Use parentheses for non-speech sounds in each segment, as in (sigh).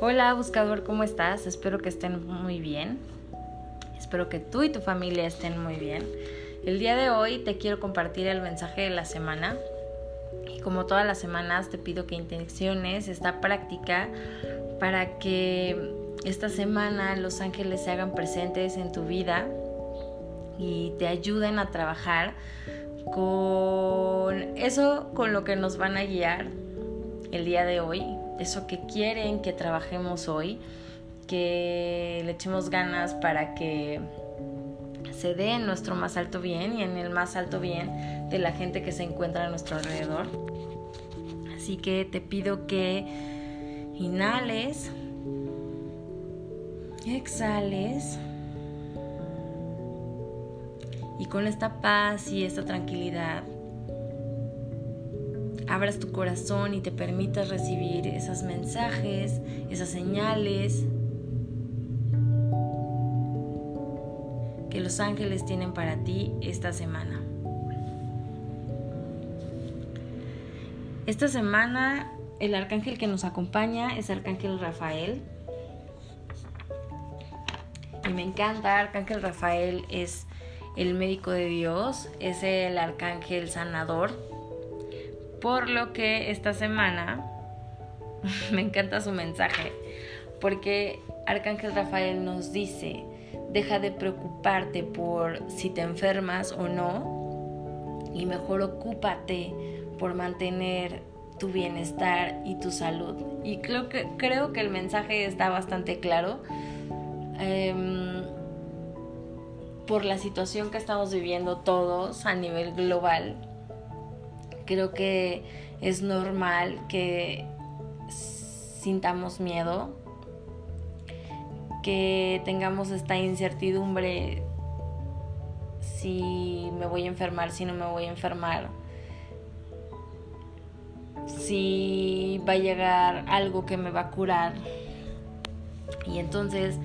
Hola buscador, ¿cómo estás? Espero que estén muy bien. Espero que tú y tu familia estén muy bien. El día de hoy te quiero compartir el mensaje de la semana. Y como todas las semanas te pido que intenciones esta práctica para que esta semana los ángeles se hagan presentes en tu vida y te ayuden a trabajar con eso con lo que nos van a guiar el día de hoy, eso que quieren que trabajemos hoy, que le echemos ganas para que se dé en nuestro más alto bien y en el más alto bien de la gente que se encuentra a nuestro alrededor. Así que te pido que inhales, exhales y con esta paz y esta tranquilidad abras tu corazón y te permitas recibir esos mensajes, esas señales que los ángeles tienen para ti esta semana. Esta semana el arcángel que nos acompaña es Arcángel Rafael. Y me encanta, Arcángel Rafael es el médico de Dios, es el arcángel sanador. Por lo que esta semana (laughs) me encanta su mensaje, porque Arcángel Rafael nos dice, deja de preocuparte por si te enfermas o no, y mejor ocúpate por mantener tu bienestar y tu salud. Y creo que, creo que el mensaje está bastante claro. Em, por la situación que estamos viviendo todos a nivel global, creo que es normal que sintamos miedo, que tengamos esta incertidumbre si me voy a enfermar, si no me voy a enfermar, si va a llegar algo que me va a curar. Y entonces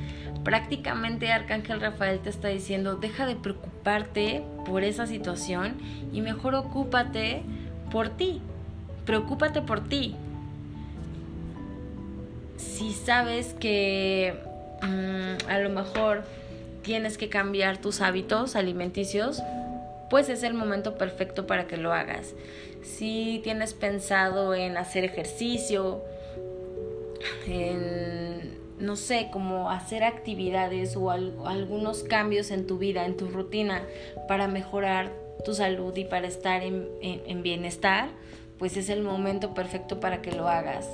prácticamente Arcángel Rafael te está diciendo, deja de preocuparte por esa situación y mejor ocúpate por ti. Preocúpate por ti. Si sabes que mm, a lo mejor tienes que cambiar tus hábitos alimenticios, pues es el momento perfecto para que lo hagas. Si tienes pensado en hacer ejercicio, en no sé, como hacer actividades o algunos cambios en tu vida, en tu rutina para mejorar tu salud y para estar en, bienestar, pues es el momento perfecto para que lo hagas.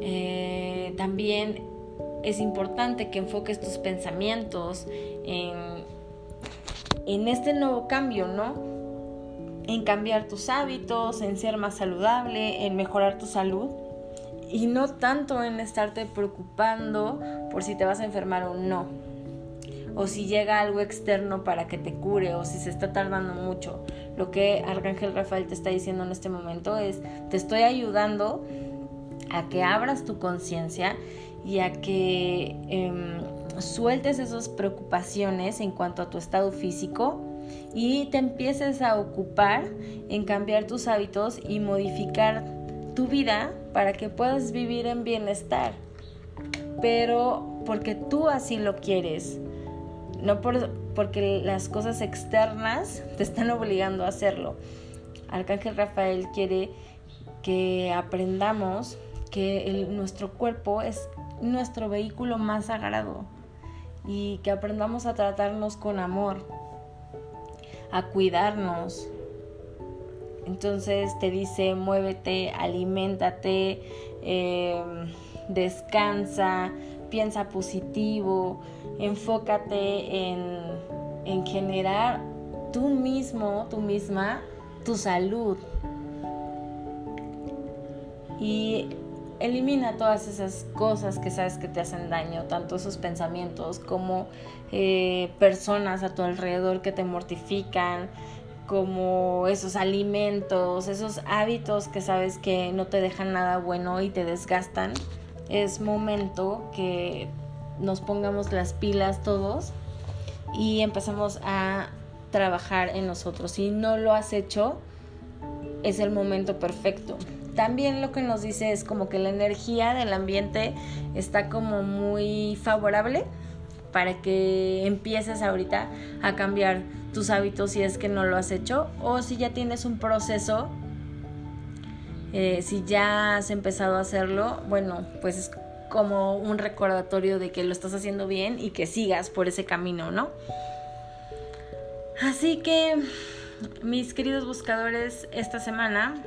Eh, también es importante que enfoques tus pensamientos en, en este nuevo cambio, ¿no? En cambiar tus hábitos, en ser más saludable, en mejorar tu salud y no tanto en estarte preocupando por si te vas a enfermar o no. O si llega algo externo para que te cure o si se está tardando mucho. Lo que Arcángel Rafael te está diciendo en este momento es, te estoy ayudando a que abras tu conciencia y a que em, sueltes esas preocupaciones en cuanto a tu estado físico y te empieces a ocupar en cambiar tus hábitos y modificar tu vida para que puedas vivir en bienestar, pero porque tú así lo quieres, no porque las cosas externas te están obligando a hacerlo. Arcángel Rafael quiere que aprendamos que nuestro cuerpo es nuestro vehículo más sagrado y que aprendamos a tratarnos con amor, a cuidarnos, entonces te dice, muévete, aliméntate, em, descansa, piensa positivo, enfócate en, en generar tú mismo, tú misma, tu salud. Y elimina todas esas cosas que sabes que te hacen daño, tanto esos pensamientos como eh, personas a tu alrededor que te mortifican, como esos alimentos, esos hábitos que sabes que no te dejan nada bueno y te desgastan, es momento que nos pongamos las pilas todos y empezamos a trabajar en nosotros. Si no lo has hecho, es el momento perfecto. también lo que nos dice es como que la energía del ambiente está como muy favorable para que empieces ahorita a cambiar tus hábitos si es que no lo has hecho o si ya tienes un proceso, eh, si ya has empezado a hacerlo, bueno, pues es como un recordatorio de que lo estás haciendo bien y que sigas por ese camino, ¿no? Así que, mis queridos buscadores, esta semana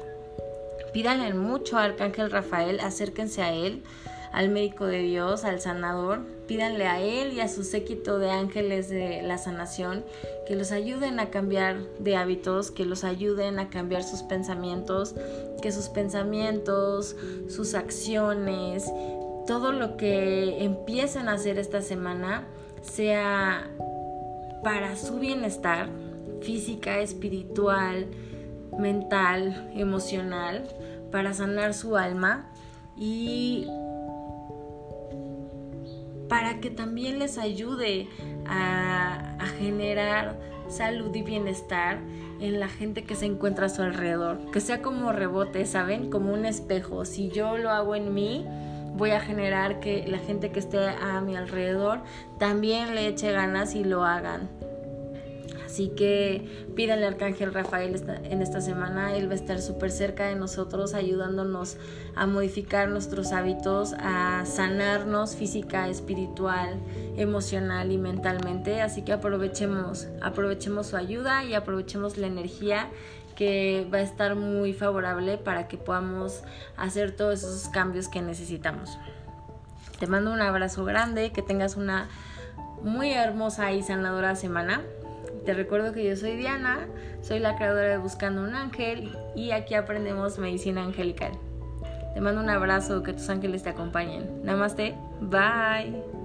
pídanle mucho al Arcángel Rafael, acérquense a él al médico de Dios, al sanador, pídanle a Él y a su séquito de ángeles de la sanación que los ayuden a cambiar de hábitos, que los ayuden a cambiar sus pensamientos, que sus pensamientos, sus acciones, todo lo que empiecen a hacer esta semana sea para su bienestar física, espiritual, mental, emocional, para sanar su alma y para que también les ayude a, generar salud y bienestar en la gente que se encuentra a su alrededor. Que sea como rebote, ¿saben? Como un espejo. Si yo lo hago en mí, voy a generar que la gente que esté a mi alrededor también le eche ganas y lo hagan. Así que pídanle al Arcángel Rafael en esta semana. Él va a estar súper cerca de nosotros, ayudándonos a modificar nuestros hábitos, a sanarnos física, espiritual, emocional y mentalmente. Así que aprovechemos, aprovechemos su ayuda y aprovechemos la energía que va a estar muy favorable para que podamos hacer todos esos cambios que necesitamos. Te mando un abrazo grande, que tengas una muy hermosa y sanadora semana. Te recuerdo que yo soy Diana, soy la creadora de Buscando un Ángel y aquí aprendemos medicina angelical. Te mando un abrazo, que tus ángeles te acompañen. Namaste, bye.